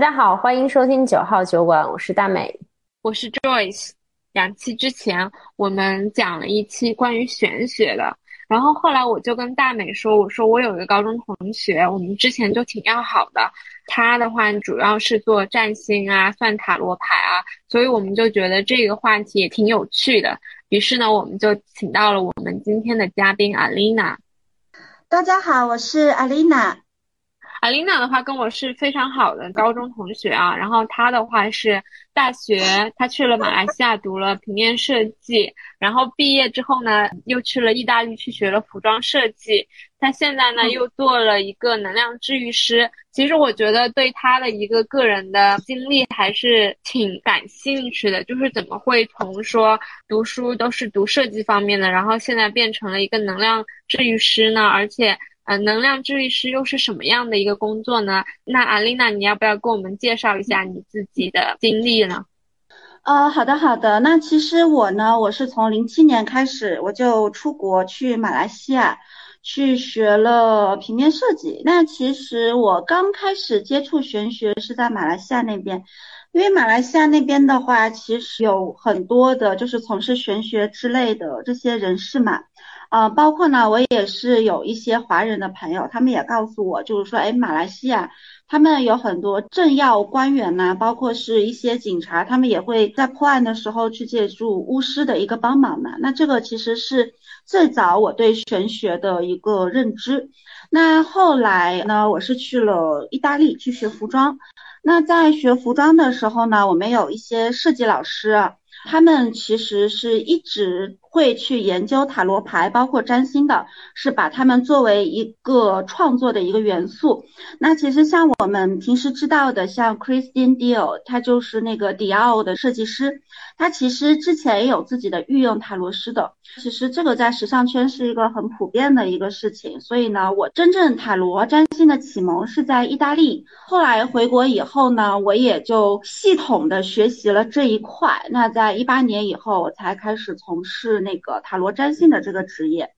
家好，欢迎收听九号酒馆，我是大美，我是 Joyce。两期之前我们讲了一期关于玄学的，然后后来我就跟大美说，我说我有一个高中同学，我们之前就挺要好的，他的话主要是做占星啊、算塔罗牌啊，所以我们就觉得这个话题也挺有趣的，于是呢，我们就请到了我们今天的嘉宾阿丽娜。大家好，我是阿丽娜。阿琳娜的话跟我是非常好的高中同学啊，然后她的话是大学，她去了马来西亚读了平面设计，然后毕业之后呢，又去了意大利去学了服装设计，她现在呢又做了一个能量治愈师。其实我觉得对她的一个个人的经历还是挺感兴趣的，就是怎么会从说读书都是读设计方面的，然后现在变成了一个能量治愈师呢？而且。呃，能量治愈师又是什么样的一个工作呢？那阿丽娜，你要不要跟我们介绍一下你自己的经历呢？呃，好的，好的。那其实我呢，我是从零七年开始，我就出国去马来西亚去学了平面设计。那其实我刚开始接触玄学是在马来西亚那边，因为马来西亚那边的话，其实有很多的就是从事玄学之类的这些人士嘛。啊，包括呢，我也是有一些华人的朋友，他们也告诉我，就是说，哎，马来西亚他们有很多政要官员呐，包括是一些警察，他们也会在破案的时候去借助巫师的一个帮忙的。那这个其实是最早我对玄学的一个认知。那后来呢，我是去了意大利去学服装。那在学服装的时候呢，我们有一些设计老师。他们其实是一直会去研究塔罗牌，包括占星的，是把他们作为一个创作的一个元素。那其实像我们平时知道的，像 Christian Dior，他就是那个迪奥的设计师，他其实之前也有自己的御用塔罗师的。其实这个在时尚圈是一个很普遍的一个事情。所以呢，我真正塔罗占星的启蒙是在意大利，后来回国以后呢，我也就系统的学习了这一块。那在一八年以后，我才开始从事那个塔罗占星的这个职业。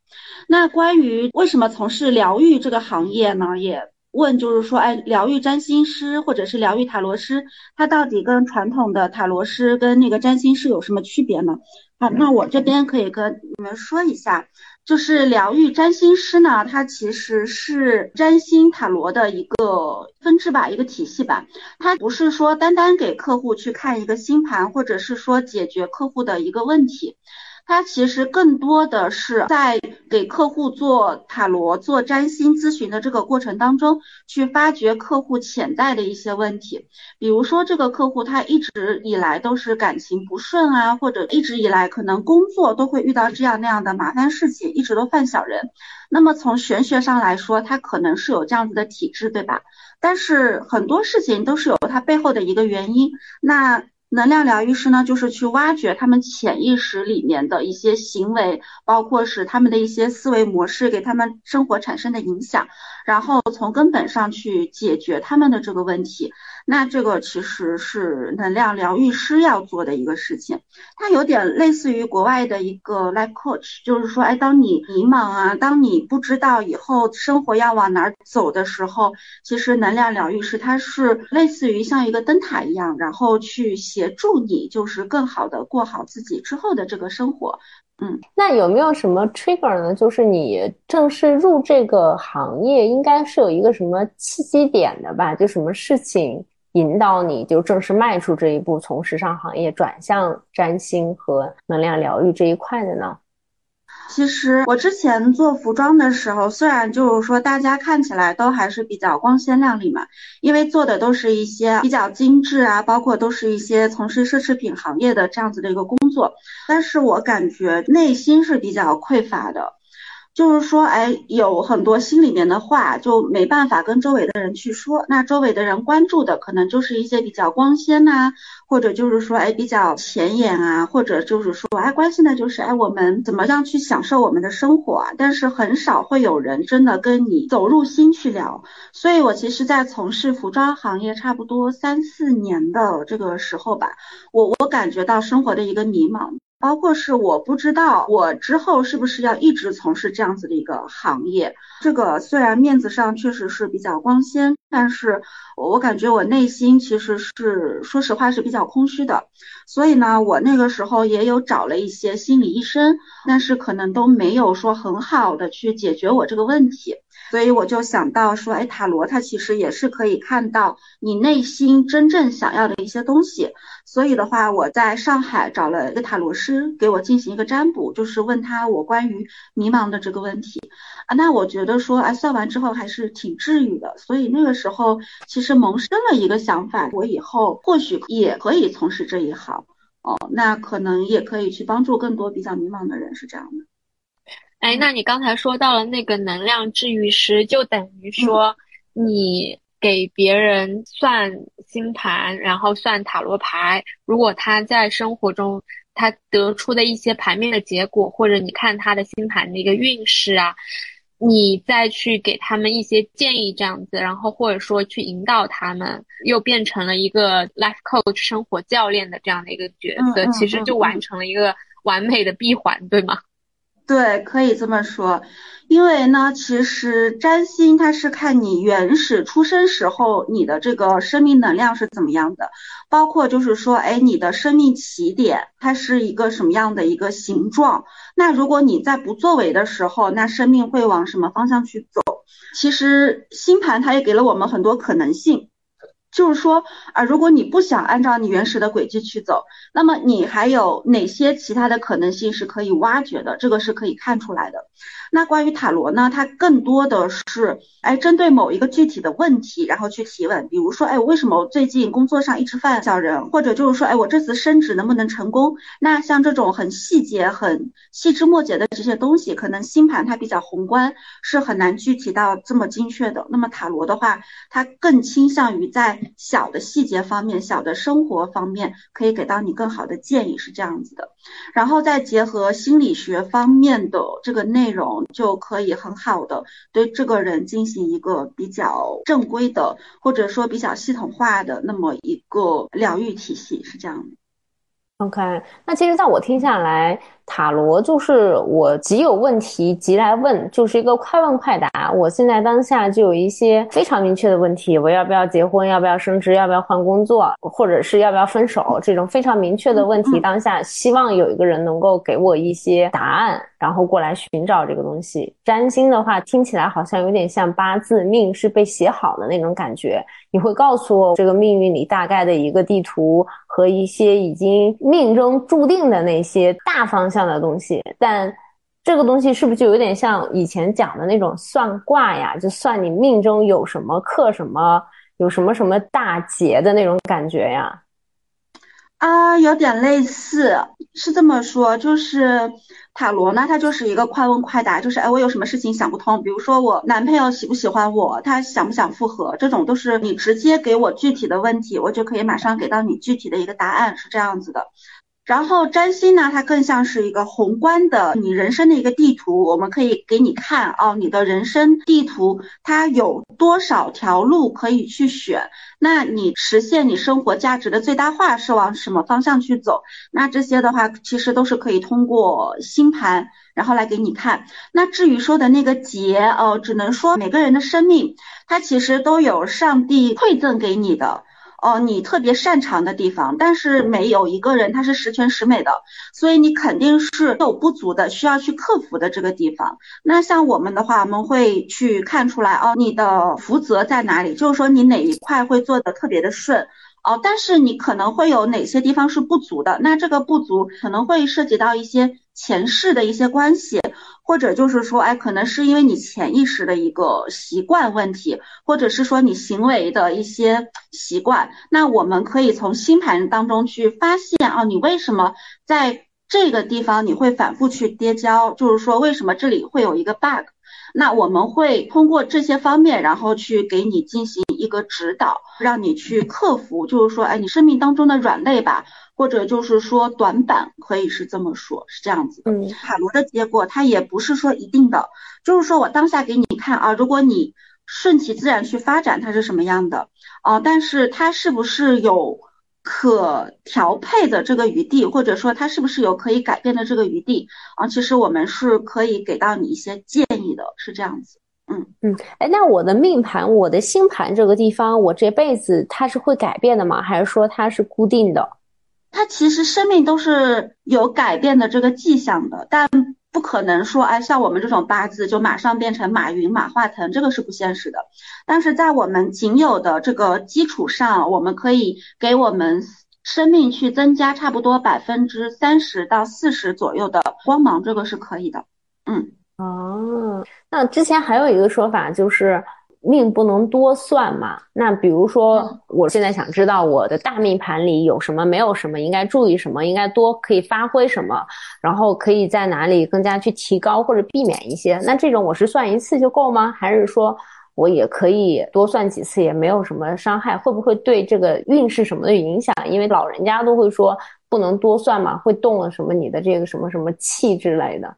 那关于为什么从事疗愈这个行业呢？也问，就是说，哎，疗愈占星师或者是疗愈塔罗师，他到底跟传统的塔罗师跟那个占星师有什么区别呢？好，那我这边可以跟你们说一下。就是疗愈占星师呢，它其实是占星塔罗的一个分支吧，一个体系吧。它不是说单单给客户去看一个星盘，或者是说解决客户的一个问题。它其实更多的是在给客户做塔罗、做占星咨询的这个过程当中，去发掘客户潜在的一些问题。比如说，这个客户他一直以来都是感情不顺啊，或者一直以来可能工作都会遇到这样那样的麻烦事情，一直都犯小人。那么从玄学上来说，他可能是有这样子的体质，对吧？但是很多事情都是有它背后的一个原因。那能量疗愈师呢，就是去挖掘他们潜意识里面的一些行为，包括是他们的一些思维模式给他们生活产生的影响，然后从根本上去解决他们的这个问题。那这个其实是能量疗愈师要做的一个事情，它有点类似于国外的一个 life coach，就是说，哎，当你迷茫啊，当你不知道以后生活要往哪儿走的时候，其实能量疗愈师他是类似于像一个灯塔一样，然后去协助你，就是更好的过好自己之后的这个生活。嗯，那有没有什么 trigger 呢？就是你正式入这个行业，应该是有一个什么契机点的吧？就什么事情？引导你就正式迈出这一步，从时尚行业转向占星和能量疗愈这一块的呢？其实我之前做服装的时候，虽然就是说大家看起来都还是比较光鲜亮丽嘛，因为做的都是一些比较精致啊，包括都是一些从事奢侈品行业的这样子的一个工作，但是我感觉内心是比较匮乏的。就是说，哎，有很多心里面的话就没办法跟周围的人去说。那周围的人关注的可能就是一些比较光鲜呐，或者就是说，哎，比较显眼啊，或者就是说，哎，关心的就是，哎，我们怎么样去享受我们的生活啊？但是很少会有人真的跟你走入心去聊。所以我其实，在从事服装行业差不多三四年的这个时候吧，我我感觉到生活的一个迷茫。包括是我不知道我之后是不是要一直从事这样子的一个行业。这个虽然面子上确实是比较光鲜，但是我感觉我内心其实是说实话是比较空虚的。所以呢，我那个时候也有找了一些心理医生，但是可能都没有说很好的去解决我这个问题。所以我就想到说，哎，塔罗它其实也是可以看到你内心真正想要的一些东西。所以的话，我在上海找了一个塔罗师给我进行一个占卜，就是问他我关于迷茫的这个问题。啊，那我觉得说，哎，算完之后还是挺治愈的。所以那个时候其实萌生了一个想法，我以后或许也可以从事这一行。哦，那可能也可以去帮助更多比较迷茫的人，是这样的。哎，那你刚才说到了那个能量治愈师，就等于说你给别人算星盘，然后算塔罗牌，如果他在生活中他得出的一些牌面的结果，或者你看他的星盘的一个运势啊，你再去给他们一些建议，这样子，然后或者说去引导他们，又变成了一个 life coach 生活教练的这样的一个角色，其实就完成了一个完美的闭环，对吗？对，可以这么说，因为呢，其实占星它是看你原始出生时候你的这个生命能量是怎么样的，包括就是说，哎，你的生命起点它是一个什么样的一个形状。那如果你在不作为的时候，那生命会往什么方向去走？其实星盘它也给了我们很多可能性。就是说啊，如果你不想按照你原始的轨迹去走，那么你还有哪些其他的可能性是可以挖掘的？这个是可以看出来的。那关于塔罗呢？它更多的是，哎，针对某一个具体的问题，然后去提问。比如说，哎，我为什么最近工作上一直犯小人？或者就是说，哎，我这次升职能不能成功？那像这种很细节、很细枝末节的这些东西，可能星盘它比较宏观，是很难具体到这么精确的。那么塔罗的话，它更倾向于在小的细节方面、小的生活方面，可以给到你更好的建议，是这样子的。然后再结合心理学方面的这个内容，就可以很好的对这个人进行一个比较正规的，或者说比较系统化的那么一个疗愈体系，是这样的。OK，那其实在我听下来。塔罗就是我即有问题即来问，就是一个快问快答。我现在当下就有一些非常明确的问题：我要不要结婚？要不要升职？要不要换工作？或者是要不要分手？这种非常明确的问题，当下希望有一个人能够给我一些答案，然后过来寻找这个东西。占星的话，听起来好像有点像八字命是被写好的那种感觉。你会告诉我这个命运里大概的一个地图和一些已经命中注定的那些大方向。的东西，但这个东西是不是就有点像以前讲的那种算卦呀？就算你命中有什么克什么，有什么什么大劫的那种感觉呀？啊，有点类似，是这么说，就是塔罗呢，它就是一个快问快答，就是哎，我有什么事情想不通，比如说我男朋友喜不喜欢我，他想不想复合，这种都是你直接给我具体的问题，我就可以马上给到你具体的一个答案，是这样子的。然后占星呢，它更像是一个宏观的你人生的一个地图，我们可以给你看哦，你的人生地图它有多少条路可以去选，那你实现你生活价值的最大化是往什么方向去走？那这些的话，其实都是可以通过星盘然后来给你看。那至于说的那个劫哦，只能说每个人的生命，它其实都有上帝馈赠给你的。哦，你特别擅长的地方，但是没有一个人他是十全十美的，所以你肯定是有不足的，需要去克服的这个地方。那像我们的话，我们会去看出来哦，你的福泽在哪里，就是说你哪一块会做的特别的顺。哦，但是你可能会有哪些地方是不足的？那这个不足可能会涉及到一些前世的一些关系，或者就是说，哎，可能是因为你潜意识的一个习惯问题，或者是说你行为的一些习惯。那我们可以从星盘当中去发现啊，你为什么在这个地方你会反复去跌跤？就是说，为什么这里会有一个 bug？那我们会通过这些方面，然后去给你进行一个指导，让你去克服，就是说，哎，你生命当中的软肋吧，或者就是说短板，可以是这么说，是这样子。的，塔罗的结果它也不是说一定的，就是说我当下给你看啊，如果你顺其自然去发展，它是什么样的啊？但是它是不是有可调配的这个余地，或者说它是不是有可以改变的这个余地啊？其实我们是可以给到你一些建议的，是这样子。嗯嗯，哎，那我的命盘，我的星盘这个地方，我这辈子它是会改变的吗？还是说它是固定的？它其实生命都是有改变的这个迹象的，但不可能说，哎，像我们这种八字就马上变成马云、马化腾，这个是不现实的。但是在我们仅有的这个基础上，我们可以给我们生命去增加差不多百分之三十到四十左右的光芒，这个是可以的。嗯。哦，那之前还有一个说法就是命不能多算嘛。那比如说，我现在想知道我的大命盘里有什么，没有什么，应该注意什么，应该多可以发挥什么，然后可以在哪里更加去提高或者避免一些。那这种我是算一次就够吗？还是说我也可以多算几次，也没有什么伤害？会不会对这个运势什么的影响？因为老人家都会说不能多算嘛，会动了什么你的这个什么什么气之类的。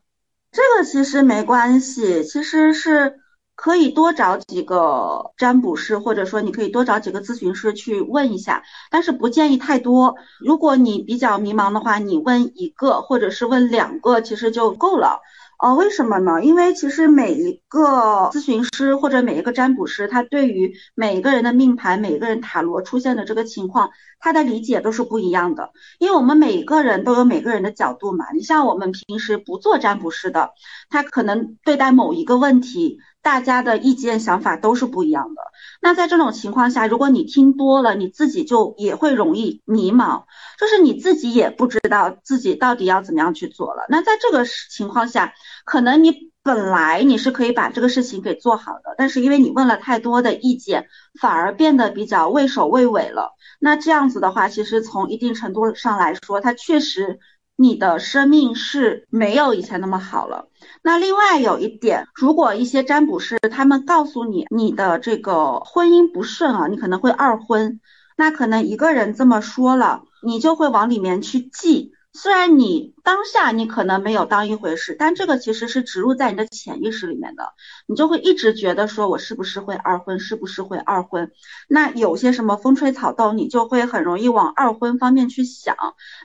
这个其实没关系，其实是可以多找几个占卜师，或者说你可以多找几个咨询师去问一下，但是不建议太多。如果你比较迷茫的话，你问一个或者是问两个，其实就够了。哦，为什么呢？因为其实每一个咨询师或者每一个占卜师，他对于每一个人的命盘、每一个人塔罗出现的这个情况，他的理解都是不一样的。因为我们每个人都有每个人的角度嘛。你像我们平时不做占卜师的，他可能对待某一个问题。大家的意见想法都是不一样的。那在这种情况下，如果你听多了，你自己就也会容易迷茫，就是你自己也不知道自己到底要怎么样去做了。那在这个情况下，可能你本来你是可以把这个事情给做好的，但是因为你问了太多的意见，反而变得比较畏首畏尾了。那这样子的话，其实从一定程度上来说，它确实。你的生命是没有以前那么好了。那另外有一点，如果一些占卜师他们告诉你你的这个婚姻不顺啊，你可能会二婚，那可能一个人这么说了，你就会往里面去记。虽然你当下你可能没有当一回事，但这个其实是植入在你的潜意识里面的，你就会一直觉得说我是不是会二婚，是不是会二婚？那有些什么风吹草动，你就会很容易往二婚方面去想。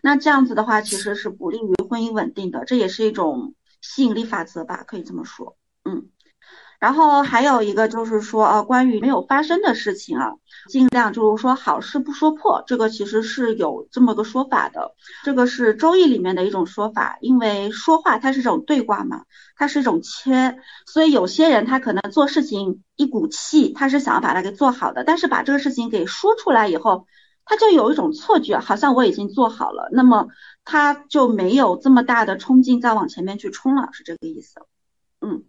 那这样子的话，其实是不利于婚姻稳定的，这也是一种吸引力法则吧，可以这么说。嗯。然后还有一个就是说，呃，关于没有发生的事情啊，尽量就是说好事不说破，这个其实是有这么个说法的。这个是周易里面的一种说法，因为说话它是一种对卦嘛，它是一种切，所以有些人他可能做事情一股气，他是想要把它给做好的，但是把这个事情给说出来以后，他就有一种错觉，好像我已经做好了，那么他就没有这么大的冲劲再往前面去冲了，是这个意思。嗯。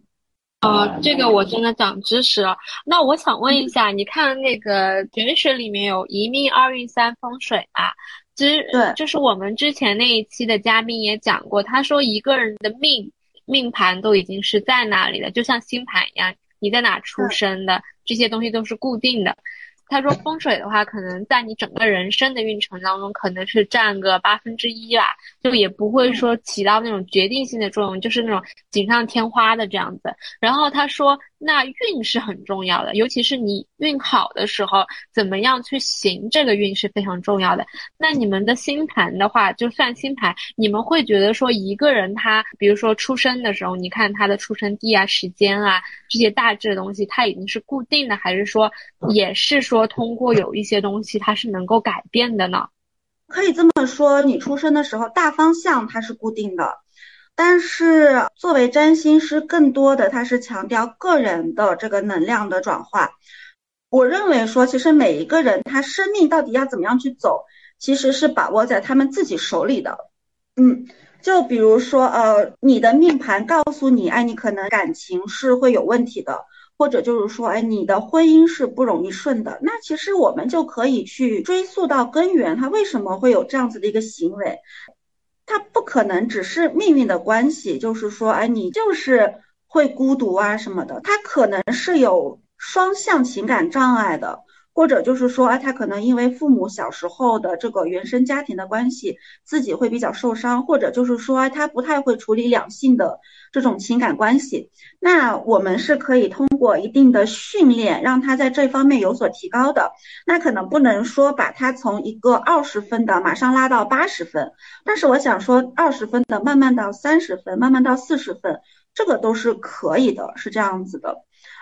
呃，这个我真的长知识了。那我想问一下，你看那个玄学里面有一命二运三风水嘛？其实对，就是我们之前那一期的嘉宾也讲过，他说一个人的命命盘都已经是在那里的，就像星盘一样，你在哪出生的这些东西都是固定的。他说风水的话，可能在你整个人生的运程当中，可能是占个八分之一吧，就也不会说起到那种决定性的作用，就是那种锦上添花的这样子。然后他说。那运是很重要的，尤其是你运好的时候，怎么样去行这个运是非常重要的。那你们的星盘的话，就算星盘，你们会觉得说一个人他，比如说出生的时候，你看他的出生地啊、时间啊这些大致的东西，它已经是固定的，还是说也是说通过有一些东西它是能够改变的呢？可以这么说，你出生的时候大方向它是固定的。但是作为占星师，更多的他是强调个人的这个能量的转化。我认为说，其实每一个人他生命到底要怎么样去走，其实是把握在他们自己手里的。嗯，就比如说，呃，你的命盘告诉你，哎，你可能感情是会有问题的，或者就是说，哎，你的婚姻是不容易顺的。那其实我们就可以去追溯到根源，他为什么会有这样子的一个行为。他不可能只是命运的关系，就是说，哎，你就是会孤独啊什么的。他可能是有双向情感障碍的，或者就是说，啊，他可能因为父母小时候的这个原生家庭的关系，自己会比较受伤，或者就是说，他不太会处理两性的这种情感关系。那我们是可以通过一定的训练，让他在这方面有所提高的。那可能不能说把他从一个二十分的马上拉到八十分，但是我想说，二十分的慢慢到三十分，慢慢到四十分，这个都是可以的，是这样子的。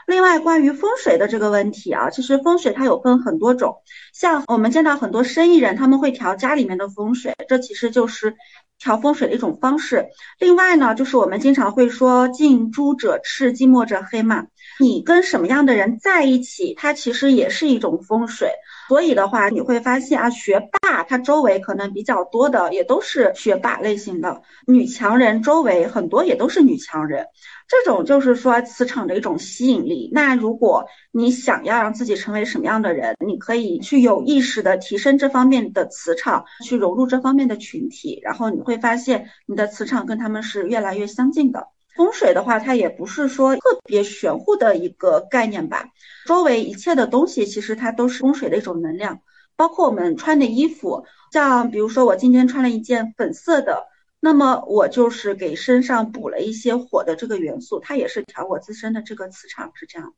另外，关于风水的这个问题啊，其实风水它有分很多种，像我们见到很多生意人，他们会调家里面的风水，这其实就是调风水的一种方式。另外呢，就是我们经常会说近朱者赤，近墨者黑嘛，你跟什么样的人在一起，它其实也是一种风水。所以的话，你会发现啊，学霸他周围可能比较多的也都是学霸类型的，女强人周围很多也都是女强人。这种就是说磁场的一种吸引力。那如果你想要让自己成为什么样的人，你可以去有意识的提升这方面的磁场，去融入这方面的群体，然后你会发现你的磁场跟他们是越来越相近的。风水的话，它也不是说特别玄乎的一个概念吧，周围一切的东西其实它都是风水的一种能量，包括我们穿的衣服，像比如说我今天穿了一件粉色的。那么我就是给身上补了一些火的这个元素，它也是调我自身的这个磁场，是这样。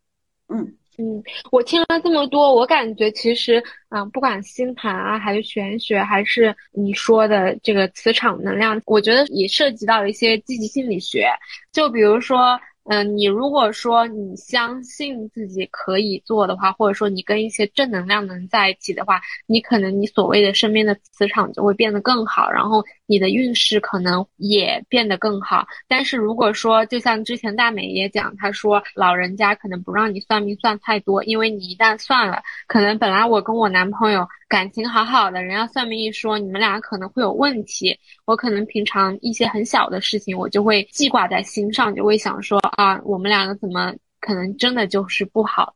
嗯嗯，我听了这么多，我感觉其实，嗯，不管星盘啊，还是玄学，还是你说的这个磁场能量，我觉得也涉及到一些积极心理学，就比如说。嗯，你如果说你相信自己可以做的话，或者说你跟一些正能量的人在一起的话，你可能你所谓的身边的磁场就会变得更好，然后你的运势可能也变得更好。但是如果说就像之前大美也讲，她说老人家可能不让你算命算太多，因为你一旦算了，可能本来我跟我男朋友。感情好好的，人家算命一说你们俩可能会有问题，我可能平常一些很小的事情我就会记挂在心上，就会想说啊，我们两个怎么可能真的就是不好？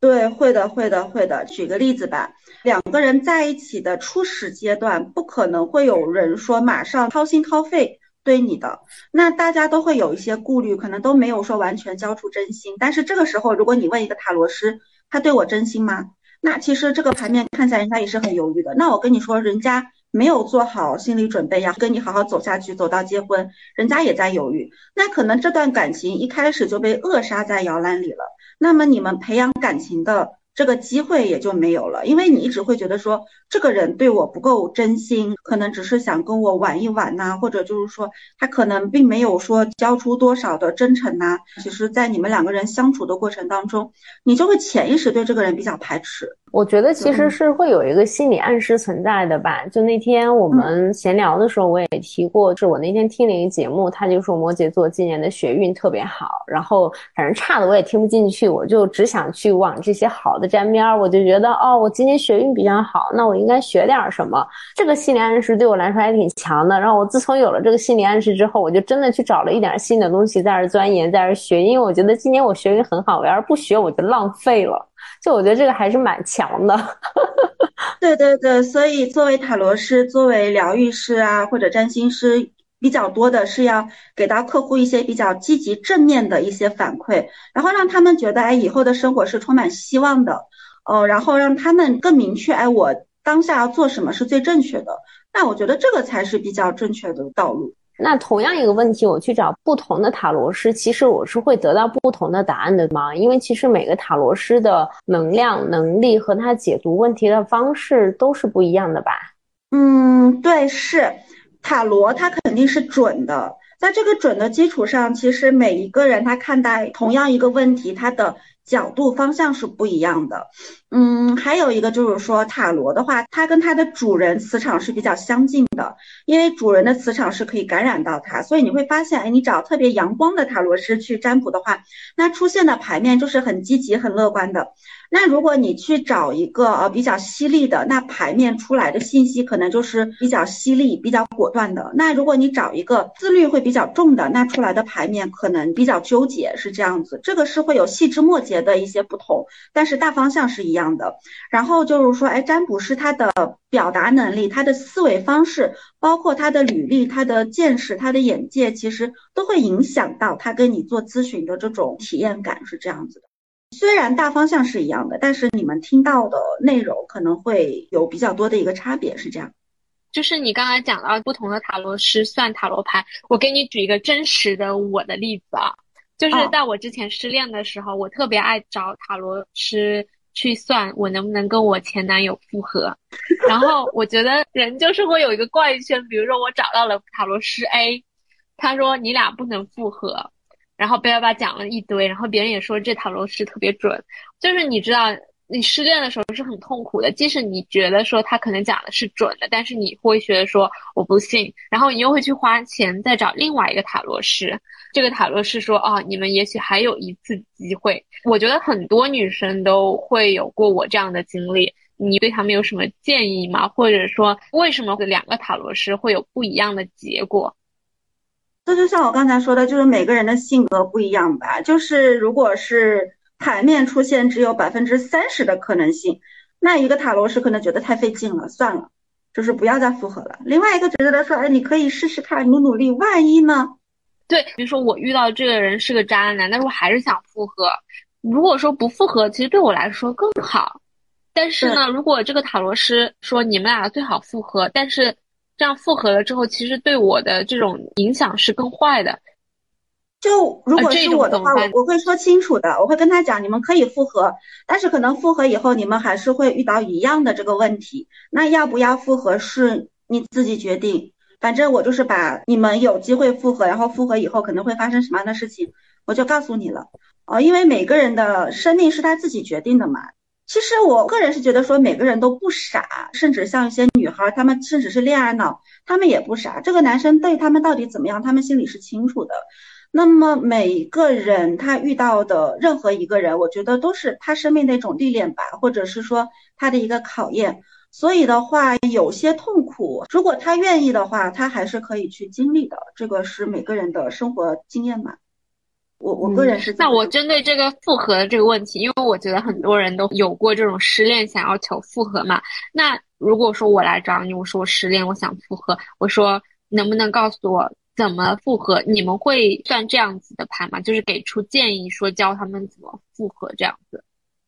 对，会的，会的，会的。举个例子吧，两个人在一起的初始阶段，不可能会有人说马上掏心掏肺对你的，那大家都会有一些顾虑，可能都没有说完全交出真心。但是这个时候，如果你问一个塔罗师，他对我真心吗？那其实这个牌面看起来人家也是很犹豫的。那我跟你说，人家没有做好心理准备要，跟你好好走下去，走到结婚，人家也在犹豫。那可能这段感情一开始就被扼杀在摇篮里了。那么你们培养感情的。这个机会也就没有了，因为你一直会觉得说这个人对我不够真心，可能只是想跟我玩一玩呐，或者就是说他可能并没有说交出多少的真诚呐。其实，在你们两个人相处的过程当中，你就会潜意识对这个人比较排斥。我觉得其实是会有一个心理暗示存在的吧。就那天我们闲聊的时候，我也提过，是我那天听了一个节目，他就说摩羯座今年的学运特别好，然后反正差的我也听不进去，我就只想去往这些好的沾边儿。我就觉得哦，我今年学运比较好，那我应该学点什么？这个心理暗示对我来说还挺强的。然后我自从有了这个心理暗示之后，我就真的去找了一点新的东西在这钻研，在这学，因为我觉得今年我学运很好，我要是不学我就浪费了。就我觉得这个还是蛮强的，对对对，所以作为塔罗师、作为疗愈师啊，或者占星师，比较多的是要给到客户一些比较积极正面的一些反馈，然后让他们觉得哎，以后的生活是充满希望的，哦，然后让他们更明确哎，我当下要做什么是最正确的，那我觉得这个才是比较正确的道路。那同样一个问题，我去找不同的塔罗师，其实我是会得到不同的答案的吗？因为其实每个塔罗师的能量、能力和他解读问题的方式都是不一样的吧？嗯，对，是塔罗，它肯定是准的。在这个准的基础上，其实每一个人他看待同样一个问题，他的。角度方向是不一样的，嗯，还有一个就是说塔罗的话，它跟它的主人磁场是比较相近的，因为主人的磁场是可以感染到它，所以你会发现，哎，你找特别阳光的塔罗师去占卜的话，那出现的牌面就是很积极、很乐观的。那如果你去找一个呃比较犀利的，那牌面出来的信息可能就是比较犀利、比较果断的。那如果你找一个自律会比较重的，那出来的牌面可能比较纠结，是这样子。这个是会有细枝末节的一些不同，但是大方向是一样的。然后就是说，哎，占卜师他的表达能力、他的思维方式，包括他的履历、他的见识、他的眼界，其实都会影响到他跟你做咨询的这种体验感，是这样子的。虽然大方向是一样的，但是你们听到的内容可能会有比较多的一个差别，是这样。就是你刚才讲到不同的塔罗师算塔罗牌，我给你举一个真实的我的例子啊，就是在我之前失恋的时候，我特别爱找塔罗师去算我能不能跟我前男友复合，然后我觉得人就是会有一个怪圈，比如说我找到了塔罗师 A，他说你俩不能复合，然后巴拉巴讲了一堆，然后别人也说这塔罗师特别准，就是你知道。你失恋的时候是很痛苦的，即使你觉得说他可能讲的是准的，但是你会觉得说我不信，然后你又会去花钱再找另外一个塔罗师。这个塔罗师说哦，你们也许还有一次机会。我觉得很多女生都会有过我这样的经历，你对他们有什么建议吗？或者说为什么两个塔罗师会有不一样的结果？这就像我刚才说的，就是每个人的性格不一样吧。就是如果是。牌面出现只有百分之三十的可能性，那一个塔罗师可能觉得太费劲了，算了，就是不要再复合了。另外一个觉得说，哎，你可以试试看，努努力，万一呢？对，比如说我遇到这个人是个渣男，但是我还是想复合。如果说不复合，其实对我来说更好。但是呢，如果这个塔罗师说你们俩最好复合，但是这样复合了之后，其实对我的这种影响是更坏的。就如果是我的话，我我会说清楚的，我会跟他讲，你们可以复合，但是可能复合以后你们还是会遇到一样的这个问题。那要不要复合是你自己决定，反正我就是把你们有机会复合，然后复合以后可能会发生什么样的事情，我就告诉你了。哦，因为每个人的生命是他自己决定的嘛。其实我个人是觉得说每个人都不傻，甚至像一些女孩，她们甚至是恋爱脑，她们也不傻。这个男生对他们到底怎么样，他们心里是清楚的。那么每个人他遇到的任何一个人，我觉得都是他生命的一种历练吧，或者是说他的一个考验。所以的话，有些痛苦，如果他愿意的话，他还是可以去经历的。这个是每个人的生活经验嘛。我我个人是。那我针对这个复合的这个问题，因为我觉得很多人都有过这种失恋想要求复合嘛。那如果说我来找你，我说我失恋，我想复合，我说能不能告诉我？怎么复合？你们会算这样子的牌吗？就是给出建议，说教他们怎么复合这样子。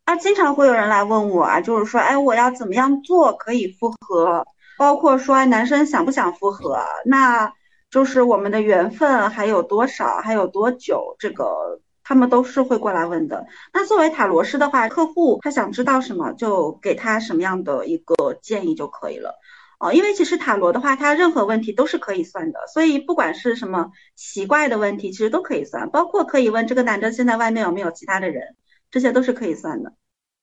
啊，经常会有人来问我啊，就是说，哎，我要怎么样做可以复合？包括说男生想不想复合？那就是我们的缘分还有多少，还有多久？这个他们都是会过来问的。那作为塔罗师的话，客户他想知道什么，就给他什么样的一个建议就可以了。哦，因为其实塔罗的话，它任何问题都是可以算的，所以不管是什么奇怪的问题，其实都可以算，包括可以问这个男的现在外面有没有其他的人，这些都是可以算的。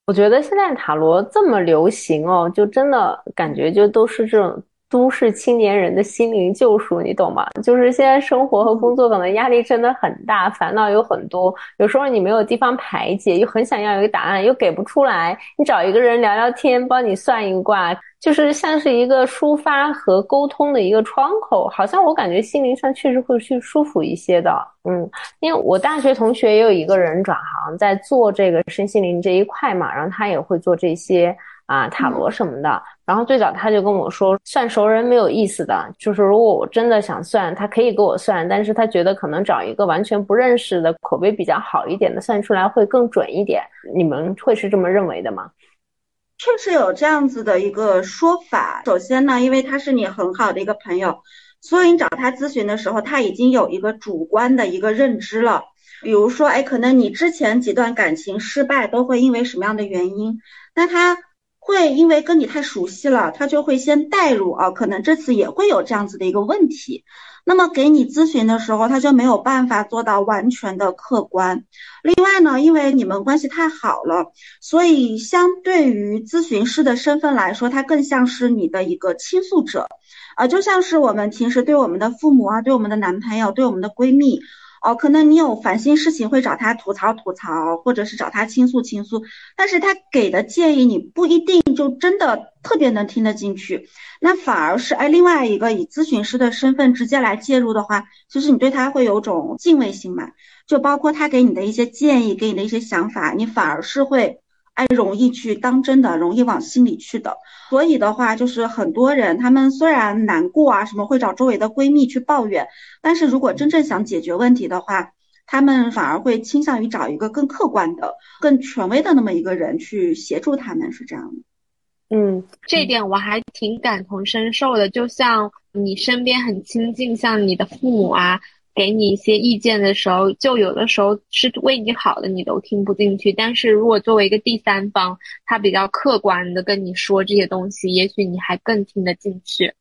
我觉得现在塔罗这么流行哦，就真的感觉就都是这种。都市青年人的心灵救赎，你懂吗？就是现在生活和工作可能压力真的很大，烦恼有很多，有时候你没有地方排解，又很想要一个答案，又给不出来。你找一个人聊聊天，帮你算一卦，就是像是一个抒发和沟通的一个窗口。好像我感觉心灵上确实会去舒服一些的。嗯，因为我大学同学也有一个人转行在做这个身心灵这一块嘛，然后他也会做这些。啊，塔罗什么的，然后最早他就跟我说，算熟人没有意思的，就是如果我真的想算，他可以给我算，但是他觉得可能找一个完全不认识的、口碑比较好一点的算出来会更准一点。你们会是这么认为的吗？确实有这样子的一个说法。首先呢，因为他是你很好的一个朋友，所以你找他咨询的时候，他已经有一个主观的一个认知了。比如说，哎，可能你之前几段感情失败都会因为什么样的原因？那他。会因为跟你太熟悉了，他就会先带入啊，可能这次也会有这样子的一个问题。那么给你咨询的时候，他就没有办法做到完全的客观。另外呢，因为你们关系太好了，所以相对于咨询师的身份来说，他更像是你的一个倾诉者，啊，就像是我们平时对我们的父母啊，对我们的男朋友，对我们的闺蜜。哦，可能你有烦心事情会找他吐槽吐槽，或者是找他倾诉倾诉，但是他给的建议你不一定就真的特别能听得进去，那反而是哎另外一个以咨询师的身份直接来介入的话，其实你对他会有种敬畏心嘛，就包括他给你的一些建议，给你的一些想法，你反而是会。哎，容易去当真的，容易往心里去的。所以的话，就是很多人他们虽然难过啊，什么会找周围的闺蜜去抱怨，但是如果真正想解决问题的话，他们反而会倾向于找一个更客观的、更权威的那么一个人去协助他们，是这样的。嗯，这点我还挺感同身受的。就像你身边很亲近，像你的父母啊，给你一些意见的时候，就有的时候是为你好的，你都听不进去。但是如果作为一个第三方，他比较客观的跟你说这些东西，也许你还更听得进去。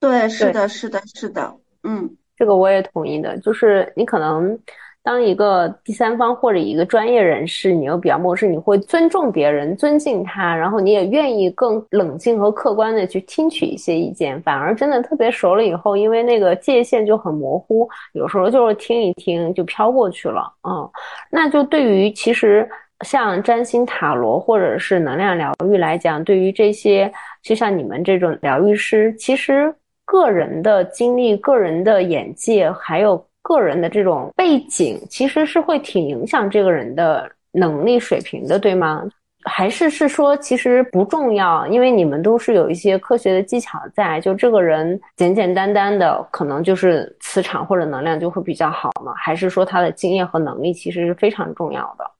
对，是的，是的，是的，嗯，这个我也同意的。就是你可能当一个第三方或者一个专业人士，你又比较陌生，你会尊重别人，尊敬他，然后你也愿意更冷静和客观的去听取一些意见。反而真的特别熟了以后，因为那个界限就很模糊，有时候就是听一听就飘过去了。嗯，那就对于其实像占星塔罗或者是能量疗愈来讲，对于这些就像你们这种疗愈师，其实。个人的经历、个人的眼界，还有个人的这种背景，其实是会挺影响这个人的能力水平的，对吗？还是是说其实不重要，因为你们都是有一些科学的技巧在，就这个人简简单单的，可能就是磁场或者能量就会比较好呢？还是说他的经验和能力其实是非常重要的？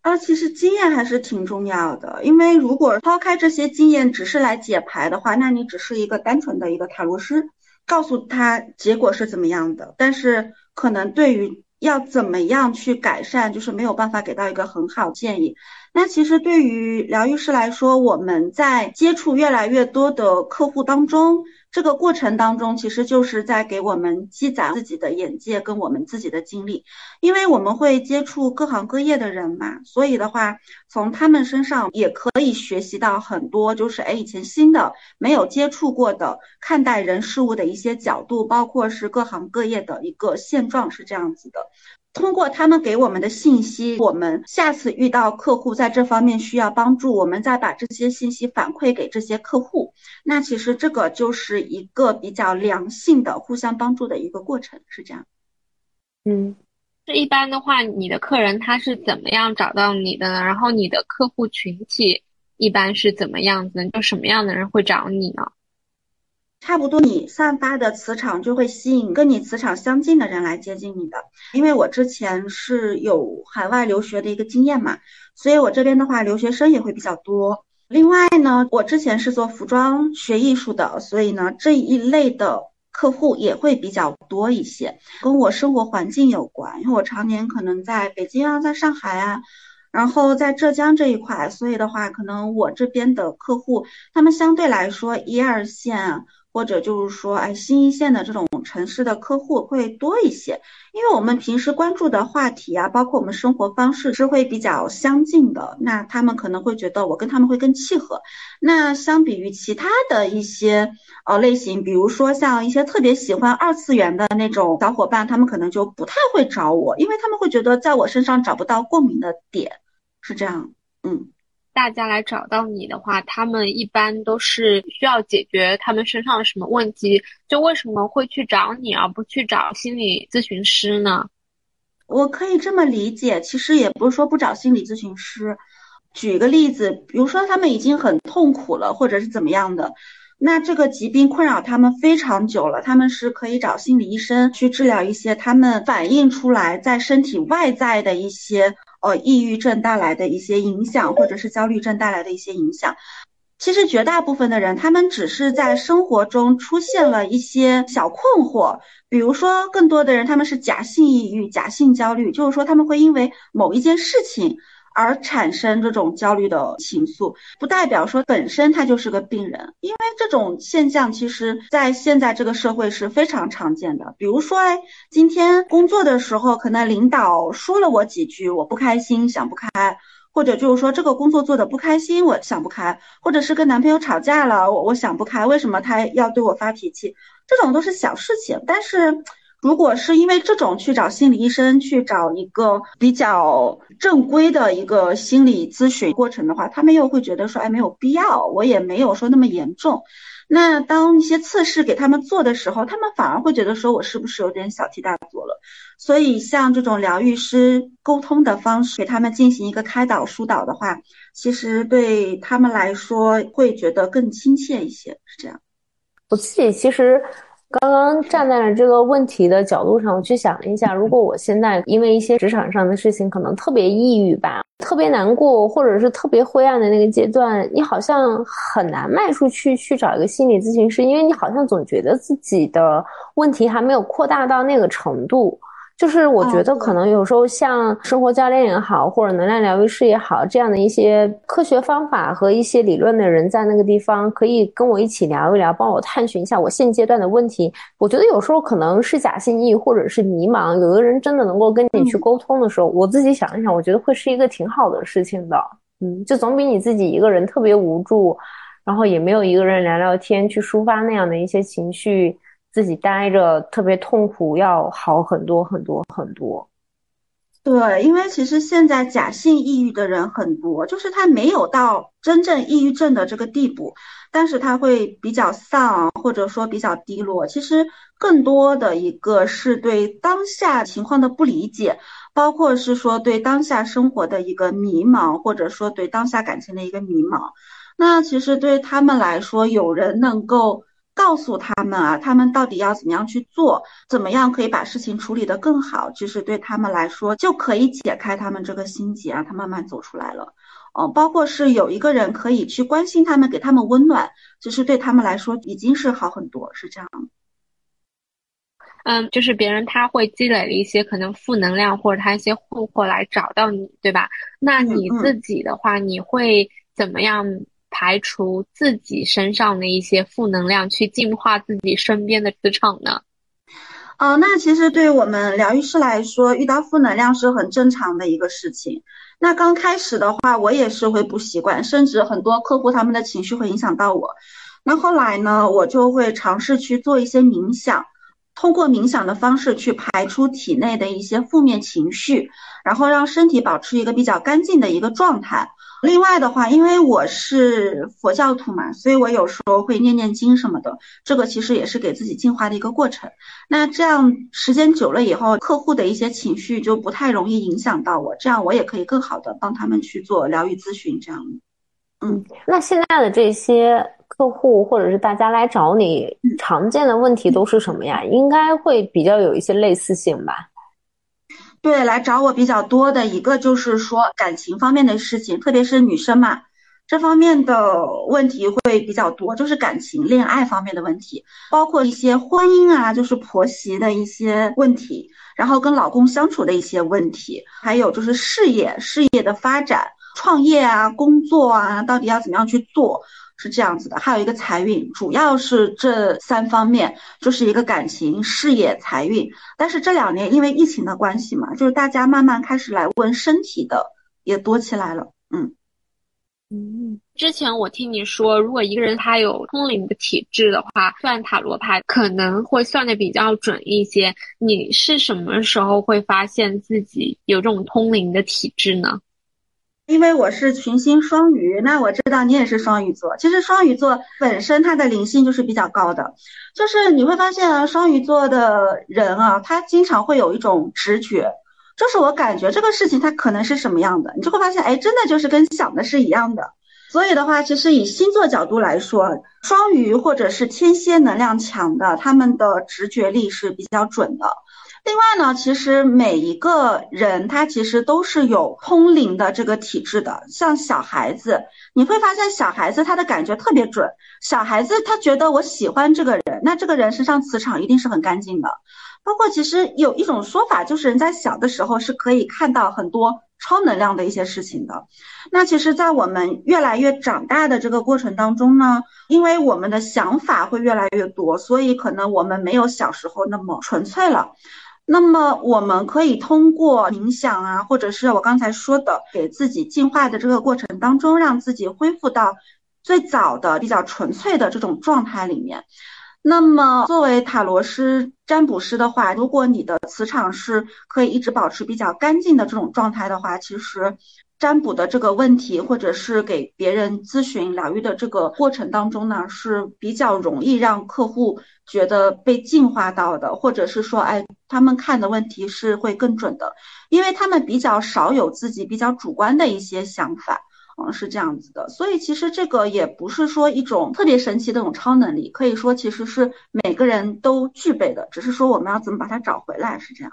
啊，其实经验还是挺重要的，因为如果抛开这些经验，只是来解牌的话，那你只是一个单纯的一个塔罗师，告诉他结果是怎么样的，但是可能对于要怎么样去改善，就是没有办法给到一个很好建议。那其实对于疗愈师来说，我们在接触越来越多的客户当中。这个过程当中，其实就是在给我们积攒自己的眼界跟我们自己的经历，因为我们会接触各行各业的人嘛，所以的话，从他们身上也可以学习到很多，就是哎以前新的没有接触过的看待人事物的一些角度，包括是各行各业的一个现状是这样子的。通过他们给我们的信息，我们下次遇到客户在这方面需要帮助，我们再把这些信息反馈给这些客户。那其实这个就是一个比较良性的互相帮助的一个过程，是这样。嗯，这一般的话，你的客人他是怎么样找到你的呢？然后你的客户群体一般是怎么样子？就什么样的人会找你呢？差不多，你散发的磁场就会吸引跟你磁场相近的人来接近你的。因为我之前是有海外留学的一个经验嘛，所以我这边的话留学生也会比较多。另外呢，我之前是做服装学艺术的，所以呢这一类的客户也会比较多一些，跟我生活环境有关。因为我常年可能在北京啊，在上海啊，然后在浙江这一块，所以的话，可能我这边的客户他们相对来说一二线。或者就是说，哎，新一线的这种城市的客户会多一些，因为我们平时关注的话题啊，包括我们生活方式是会比较相近的，那他们可能会觉得我跟他们会更契合。那相比于其他的一些呃类型，比如说像一些特别喜欢二次元的那种小伙伴，他们可能就不太会找我，因为他们会觉得在我身上找不到共鸣的点，是这样，嗯。大家来找到你的话，他们一般都是需要解决他们身上的什么问题？就为什么会去找你，而不去找心理咨询师呢？我可以这么理解，其实也不是说不找心理咨询师。举个例子，比如说他们已经很痛苦了，或者是怎么样的，那这个疾病困扰他们非常久了，他们是可以找心理医生去治疗一些他们反映出来在身体外在的一些。呃，抑郁症带来的一些影响，或者是焦虑症带来的一些影响，其实绝大部分的人，他们只是在生活中出现了一些小困惑，比如说，更多的人他们是假性抑郁、假性焦虑，就是说他们会因为某一件事情。而产生这种焦虑的情愫，不代表说本身他就是个病人，因为这种现象其实在现在这个社会是非常常见的。比如说，哎，今天工作的时候，可能领导说了我几句，我不开心，想不开，或者就是说这个工作做的不开心，我想不开，或者是跟男朋友吵架了，我我想不开，为什么他要对我发脾气？这种都是小事情，但是。如果是因为这种去找心理医生，去找一个比较正规的一个心理咨询过程的话，他们又会觉得说，哎，没有必要，我也没有说那么严重。那当一些测试给他们做的时候，他们反而会觉得说我是不是有点小题大做了？所以像这种疗愈师沟通的方式，给他们进行一个开导疏导的话，其实对他们来说会觉得更亲切一些，是这样。我自己其实。刚刚站在了这个问题的角度上，我去想了一下，如果我现在因为一些职场上的事情，可能特别抑郁吧，特别难过，或者是特别灰暗的那个阶段，你好像很难迈出去去找一个心理咨询师，因为你好像总觉得自己的问题还没有扩大到那个程度。就是我觉得可能有时候像生活教练也好，或者能量疗愈师也好，这样的一些科学方法和一些理论的人在那个地方，可以跟我一起聊一聊，帮我探寻一下我现阶段的问题。我觉得有时候可能是假性抑郁或者是迷茫，有的人真的能够跟你去沟通的时候，我自己想一想，我觉得会是一个挺好的事情的。嗯，就总比你自己一个人特别无助，然后也没有一个人聊聊天去抒发那样的一些情绪。自己待着特别痛苦，要好很多很多很多。对，因为其实现在假性抑郁的人很多，就是他没有到真正抑郁症的这个地步，但是他会比较丧，或者说比较低落。其实更多的一个是对当下情况的不理解，包括是说对当下生活的一个迷茫，或者说对当下感情的一个迷茫。那其实对他们来说，有人能够。告诉他们啊，他们到底要怎么样去做，怎么样可以把事情处理得更好，其实对他们来说就可以解开他们这个心结，让他慢慢走出来了。嗯，包括是有一个人可以去关心他们，给他们温暖，其实对他们来说已经是好很多，是这样。嗯，就是别人他会积累了一些可能负能量或者他一些困惑来找到你，对吧？那你自己的话，你会怎么样？排除自己身上的一些负能量，去净化自己身边的磁场呢？哦，那其实对我们疗愈师来说，遇到负能量是很正常的一个事情。那刚开始的话，我也是会不习惯，甚至很多客户他们的情绪会影响到我。那后来呢，我就会尝试去做一些冥想，通过冥想的方式去排出体内的一些负面情绪，然后让身体保持一个比较干净的一个状态。另外的话，因为我是佛教徒嘛，所以我有时候会念念经什么的，这个其实也是给自己净化的一个过程。那这样时间久了以后，客户的一些情绪就不太容易影响到我，这样我也可以更好的帮他们去做疗愈咨询。这样，嗯，那现在的这些客户或者是大家来找你，常见的问题都是什么呀？应该会比较有一些类似性吧。对，来找我比较多的一个就是说感情方面的事情，特别是女生嘛，这方面的问题会比较多，就是感情、恋爱方面的问题，包括一些婚姻啊，就是婆媳的一些问题，然后跟老公相处的一些问题，还有就是事业、事业的发展、创业啊、工作啊，到底要怎么样去做。是这样子的，还有一个财运，主要是这三方面，就是一个感情、事业、财运。但是这两年因为疫情的关系嘛，就是大家慢慢开始来问身体的也多起来了。嗯嗯，之前我听你说，如果一个人他有通灵的体质的话，算塔罗牌可能会算的比较准一些。你是什么时候会发现自己有这种通灵的体质呢？因为我是群星双鱼，那我知道你也是双鱼座。其实双鱼座本身它的灵性就是比较高的，就是你会发现啊，双鱼座的人啊，他经常会有一种直觉，就是我感觉这个事情它可能是什么样的，你就会发现，哎，真的就是跟想的是一样的。所以的话，其实以星座角度来说，双鱼或者是天蝎能量强的，他们的直觉力是比较准的。另外呢，其实每一个人他其实都是有通灵的这个体质的。像小孩子，你会发现小孩子他的感觉特别准。小孩子他觉得我喜欢这个人，那这个人身上磁场一定是很干净的。包括其实有一种说法，就是人在小的时候是可以看到很多超能量的一些事情的。那其实，在我们越来越长大的这个过程当中呢，因为我们的想法会越来越多，所以可能我们没有小时候那么纯粹了。那么我们可以通过冥想啊，或者是我刚才说的，给自己进化的这个过程当中，让自己恢复到最早的比较纯粹的这种状态里面。那么作为塔罗师、占卜师的话，如果你的磁场是可以一直保持比较干净的这种状态的话，其实。占卜的这个问题，或者是给别人咨询疗愈的这个过程当中呢，是比较容易让客户觉得被净化到的，或者是说，哎，他们看的问题是会更准的，因为他们比较少有自己比较主观的一些想法，嗯，是这样子的。所以其实这个也不是说一种特别神奇的一种超能力，可以说其实是每个人都具备的，只是说我们要怎么把它找回来，是这样。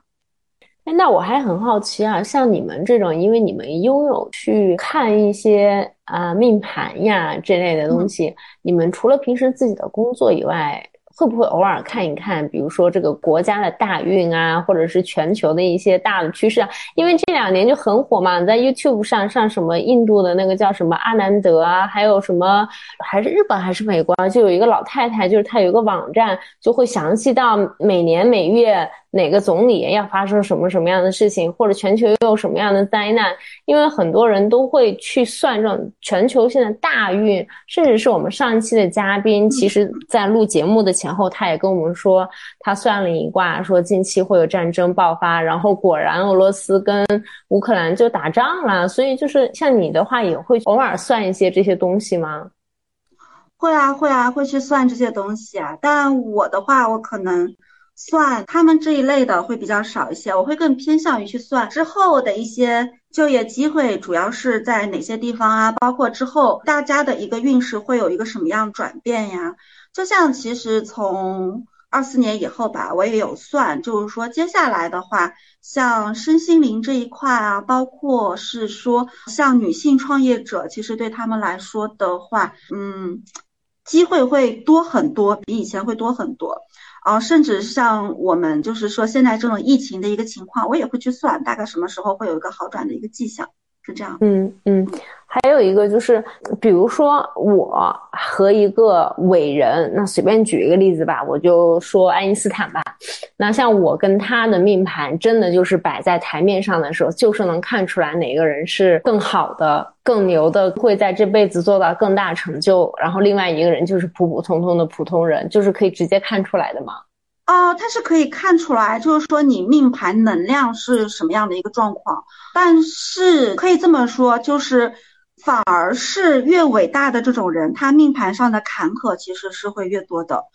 哎，那我还很好奇啊，像你们这种，因为你们拥有去看一些啊命盘呀这类的东西，你们除了平时自己的工作以外，会不会偶尔看一看，比如说这个国家的大运啊，或者是全球的一些大的趋势啊？因为这两年就很火嘛，在 YouTube 上上什么印度的那个叫什么阿南德啊，还有什么还是日本还是美国，就有一个老太太，就是她有一个网站，就会详细到每年每月。哪个总理要发生什么什么样的事情，或者全球又有什么样的灾难？因为很多人都会去算这种全球性的大运，甚至是我们上一期的嘉宾，其实在录节目的前后，他也跟我们说，他算了一卦，说近期会有战争爆发，然后果然俄罗斯跟乌克兰就打仗了。所以就是像你的话，也会偶尔算一些这些东西吗？会啊，会啊，会去算这些东西啊。但我的话，我可能。算他们这一类的会比较少一些，我会更偏向于去算之后的一些就业机会，主要是在哪些地方啊？包括之后大家的一个运势会有一个什么样转变呀？就像其实从二四年以后吧，我也有算，就是说接下来的话，像身心灵这一块啊，包括是说像女性创业者，其实对他们来说的话，嗯，机会会多很多，比以前会多很多。啊，甚至像我们就是说现在这种疫情的一个情况，我也会去算大概什么时候会有一个好转的一个迹象，是这样。嗯嗯。还有一个就是，比如说我和一个伟人，那随便举一个例子吧，我就说爱因斯坦吧。那像我跟他的命盘，真的就是摆在台面上的时候，就是能看出来哪个人是更好的、更牛的，会在这辈子做到更大成就。然后另外一个人就是普普通通的普通人，就是可以直接看出来的吗？哦，他是可以看出来，就是说你命盘能量是什么样的一个状况。但是可以这么说，就是。反而是越伟大的这种人，他命盘上的坎坷其实是会越多的，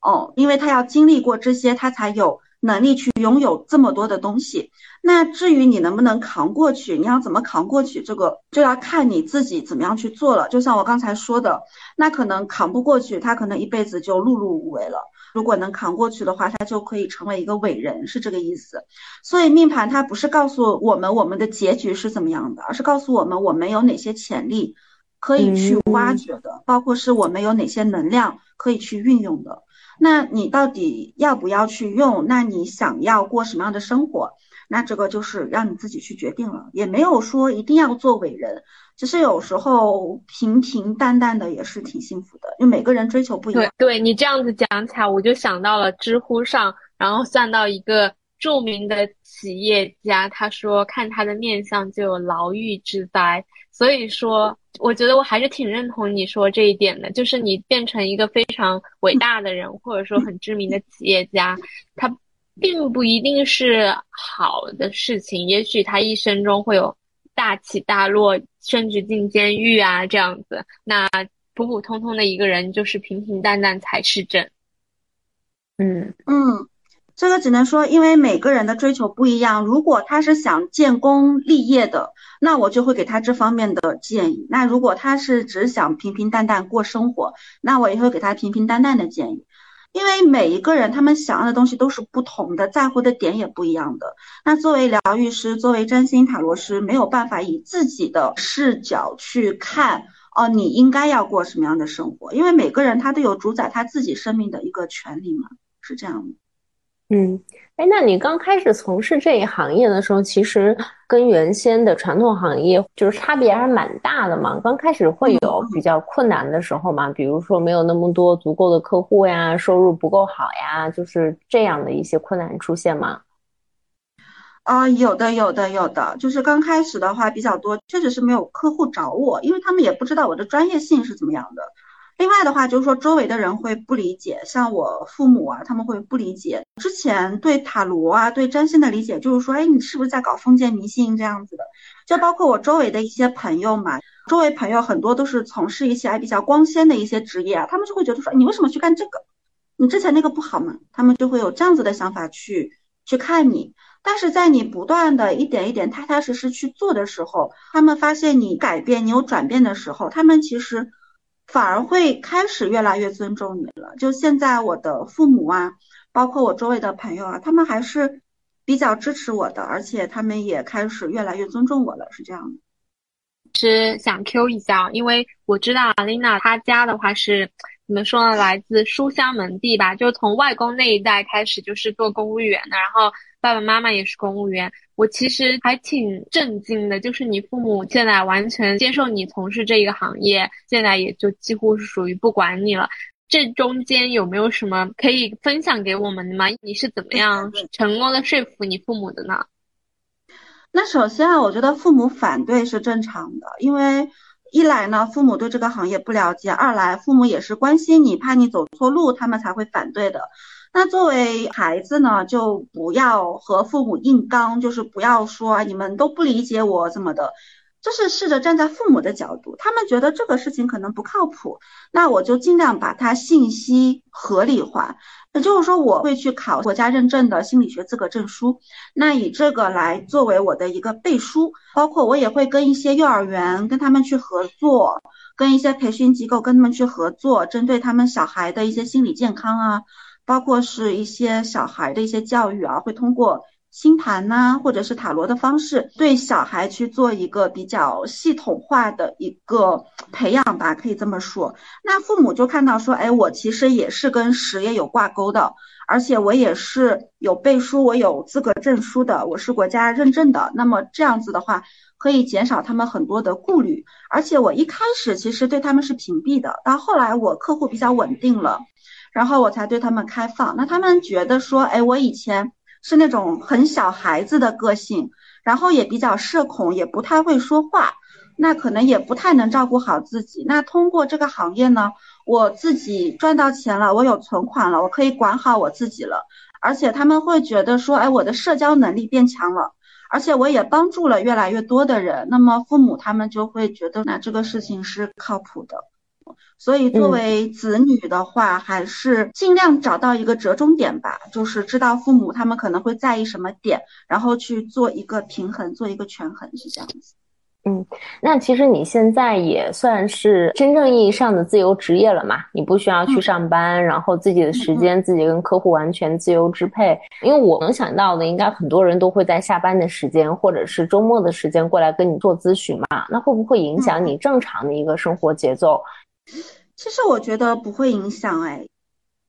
哦，因为他要经历过这些，他才有能力去拥有这么多的东西。那至于你能不能扛过去，你要怎么扛过去，这个就要看你自己怎么样去做了。就像我刚才说的，那可能扛不过去，他可能一辈子就碌碌无为了。如果能扛过去的话，他就可以成为一个伟人，是这个意思。所以命盘它不是告诉我们我们的结局是怎么样的，而是告诉我们我们有哪些潜力可以去挖掘的，包括是我们有哪些能量可以去运用的。那你到底要不要去用？那你想要过什么样的生活？那这个就是让你自己去决定了，也没有说一定要做伟人。只是有时候平平淡淡的也是挺幸福的，因为每个人追求不一样。对，对你这样子讲起来，我就想到了知乎上，然后算到一个著名的企业家，他说看他的面相就有牢狱之灾。所以说，我觉得我还是挺认同你说这一点的，就是你变成一个非常伟大的人，或者说很知名的企业家，他并不一定是好的事情，也许他一生中会有。大起大落，甚至进监狱啊，这样子。那普普通通的一个人，就是平平淡淡才是真。嗯嗯，这个只能说，因为每个人的追求不一样。如果他是想建功立业的，那我就会给他这方面的建议。那如果他是只想平平淡淡过生活，那我也会给他平平淡淡的建议。因为每一个人他们想要的东西都是不同的，在乎的点也不一样的。那作为疗愈师，作为占星塔罗师，没有办法以自己的视角去看哦，你应该要过什么样的生活？因为每个人他都有主宰他自己生命的一个权利嘛，是这样的。嗯，哎，那你刚开始从事这一行业的时候，其实跟原先的传统行业就是差别还是蛮大的嘛。刚开始会有比较困难的时候嘛，比如说没有那么多足够的客户呀，收入不够好呀，就是这样的一些困难出现吗？啊，有的，有的，有的，就是刚开始的话比较多，确实是没有客户找我，因为他们也不知道我的专业性是怎么样的。另外的话，就是说周围的人会不理解，像我父母啊，他们会不理解。之前对塔罗啊、对占星的理解，就是说，哎，你是不是在搞封建迷信这样子的？就包括我周围的一些朋友嘛，周围朋友很多都是从事一些比较光鲜的一些职业啊，他们就会觉得说，你为什么去干这个？你之前那个不好吗？他们就会有这样子的想法去去看你。但是在你不断的一点一点踏踏实实去做的时候，他们发现你改变，你有转变的时候，他们其实反而会开始越来越尊重你了。就现在我的父母啊，包括我周围的朋友啊，他们还是比较支持我的，而且他们也开始越来越尊重我了，是这样的。是想 Q 一下，因为我知道阿丽娜她家的话是怎么说呢，来自书香门第吧，就从外公那一代开始就是做公务员的，然后。爸爸妈妈也是公务员，我其实还挺震惊的，就是你父母现在完全接受你从事这一个行业，现在也就几乎是属于不管你了。这中间有没有什么可以分享给我们的吗？你是怎么样成功的说服你父母的呢？那首先啊，我觉得父母反对是正常的，因为一来呢，父母对这个行业不了解；二来，父母也是关心你，怕你走错路，他们才会反对的。那作为孩子呢，就不要和父母硬刚，就是不要说你们都不理解我怎么的，就是试着站在父母的角度，他们觉得这个事情可能不靠谱，那我就尽量把它信息合理化。也就是说，我会去考国家认证的心理学资格证书，那以这个来作为我的一个背书，包括我也会跟一些幼儿园跟他们去合作，跟一些培训机构跟他们去合作，针对他们小孩的一些心理健康啊。包括是一些小孩的一些教育啊，会通过星盘呐，或者是塔罗的方式，对小孩去做一个比较系统化的一个培养吧，可以这么说。那父母就看到说，哎，我其实也是跟实业有挂钩的，而且我也是有背书，我有资格证书的，我是国家认证的。那么这样子的话，可以减少他们很多的顾虑。而且我一开始其实对他们是屏蔽的，到后来我客户比较稳定了。然后我才对他们开放。那他们觉得说，哎，我以前是那种很小孩子的个性，然后也比较社恐，也不太会说话，那可能也不太能照顾好自己。那通过这个行业呢，我自己赚到钱了，我有存款了，我可以管好我自己了。而且他们会觉得说，哎，我的社交能力变强了，而且我也帮助了越来越多的人。那么父母他们就会觉得，那这个事情是靠谱的。所以，作为子女的话，还是尽量找到一个折中点吧，就是知道父母他们可能会在意什么点，然后去做一个平衡，做一个权衡，是这样子。嗯，那其实你现在也算是真正意义上的自由职业了嘛？你不需要去上班，然后自己的时间自己跟客户完全自由支配。因为我能想到的，应该很多人都会在下班的时间或者是周末的时间过来跟你做咨询嘛。那会不会影响你正常的一个生活节奏？其实我觉得不会影响哎，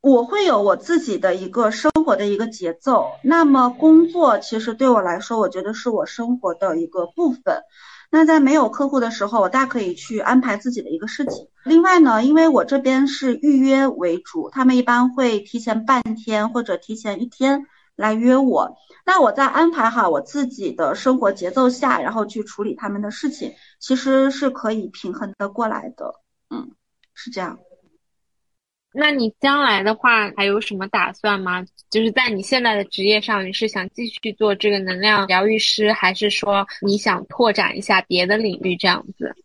我会有我自己的一个生活的一个节奏。那么工作其实对我来说，我觉得是我生活的一个部分。那在没有客户的时候，我大可以去安排自己的一个事情。另外呢，因为我这边是预约为主，他们一般会提前半天或者提前一天来约我。那我在安排好我自己的生活节奏下，然后去处理他们的事情，其实是可以平衡的过来的。嗯。是这样，那你将来的话还有什么打算吗？就是在你现在的职业上，你是想继续做这个能量疗愈师，还是说你想拓展一下别的领域这样子？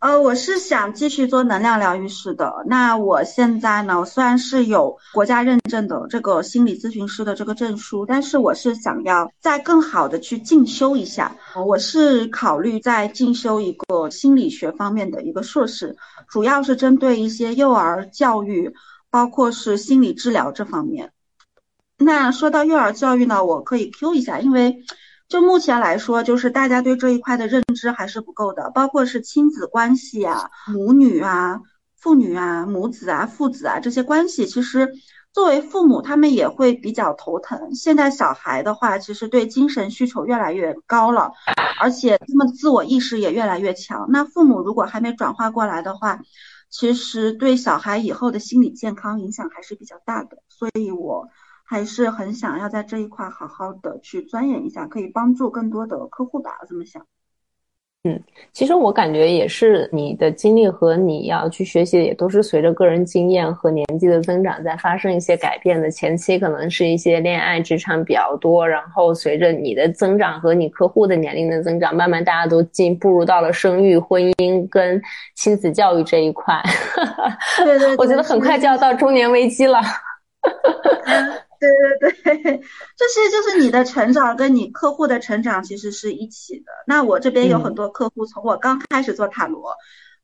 呃，我是想继续做能量疗愈师的。那我现在呢，虽然是有国家认证的这个心理咨询师的这个证书，但是我是想要再更好的去进修一下。我是考虑再进修一个心理学方面的一个硕士，主要是针对一些幼儿教育，包括是心理治疗这方面。那说到幼儿教育呢，我可以 Q 一下，因为。就目前来说，就是大家对这一块的认知还是不够的，包括是亲子关系啊、母女啊、父女啊、母子啊、父子啊这些关系，其实作为父母，他们也会比较头疼。现在小孩的话，其实对精神需求越来越高了，而且他们自我意识也越来越强。那父母如果还没转化过来的话，其实对小孩以后的心理健康影响还是比较大的。所以我。还是很想要在这一块好好的去钻研一下，可以帮助更多的客户吧，这么想。嗯，其实我感觉也是，你的经历和你要去学习，也都是随着个人经验和年纪的增长在发生一些改变的。前期可能是一些恋爱、职场比较多，然后随着你的增长和你客户的年龄的增长，慢慢大家都进步入到了生育、婚姻跟亲子教育这一块。对对，我觉得很快就要到中年危机了。对对对，就是就是你的成长跟你客户的成长其实是一起的。那我这边有很多客户，从我刚开始做塔罗，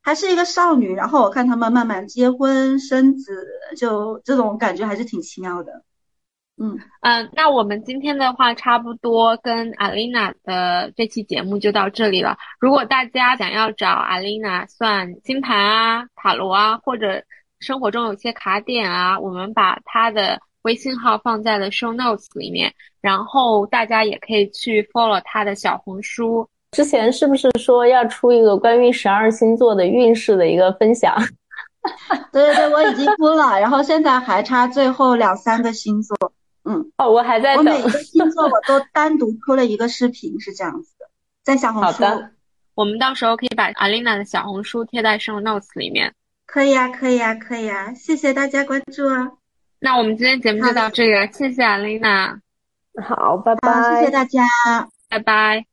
还是一个少女，然后我看他们慢慢结婚生子，就这种感觉还是挺奇妙的。嗯嗯，那我们今天的话，差不多跟阿丽娜的这期节目就到这里了。如果大家想要找阿丽娜算星盘啊、塔罗啊，或者生活中有些卡点啊，我们把她的微信号放在了 show notes 里面，然后大家也可以去 follow 他的小红书。之前是不是说要出一个关于十二星座的运势的一个分享？对对对，我已经出了，然后现在还差最后两三个星座。嗯，哦，我还在等。我每一个星座我都单独出了一个视频，是这样子的，在小红书。好的，我们到时候可以把 Alina 的小红书贴在 show notes 里面。可以啊，可以啊，可以啊，谢谢大家关注啊。那我们今天节目就到这个，谢谢阿丽娜。好，拜拜。谢谢大家，拜拜。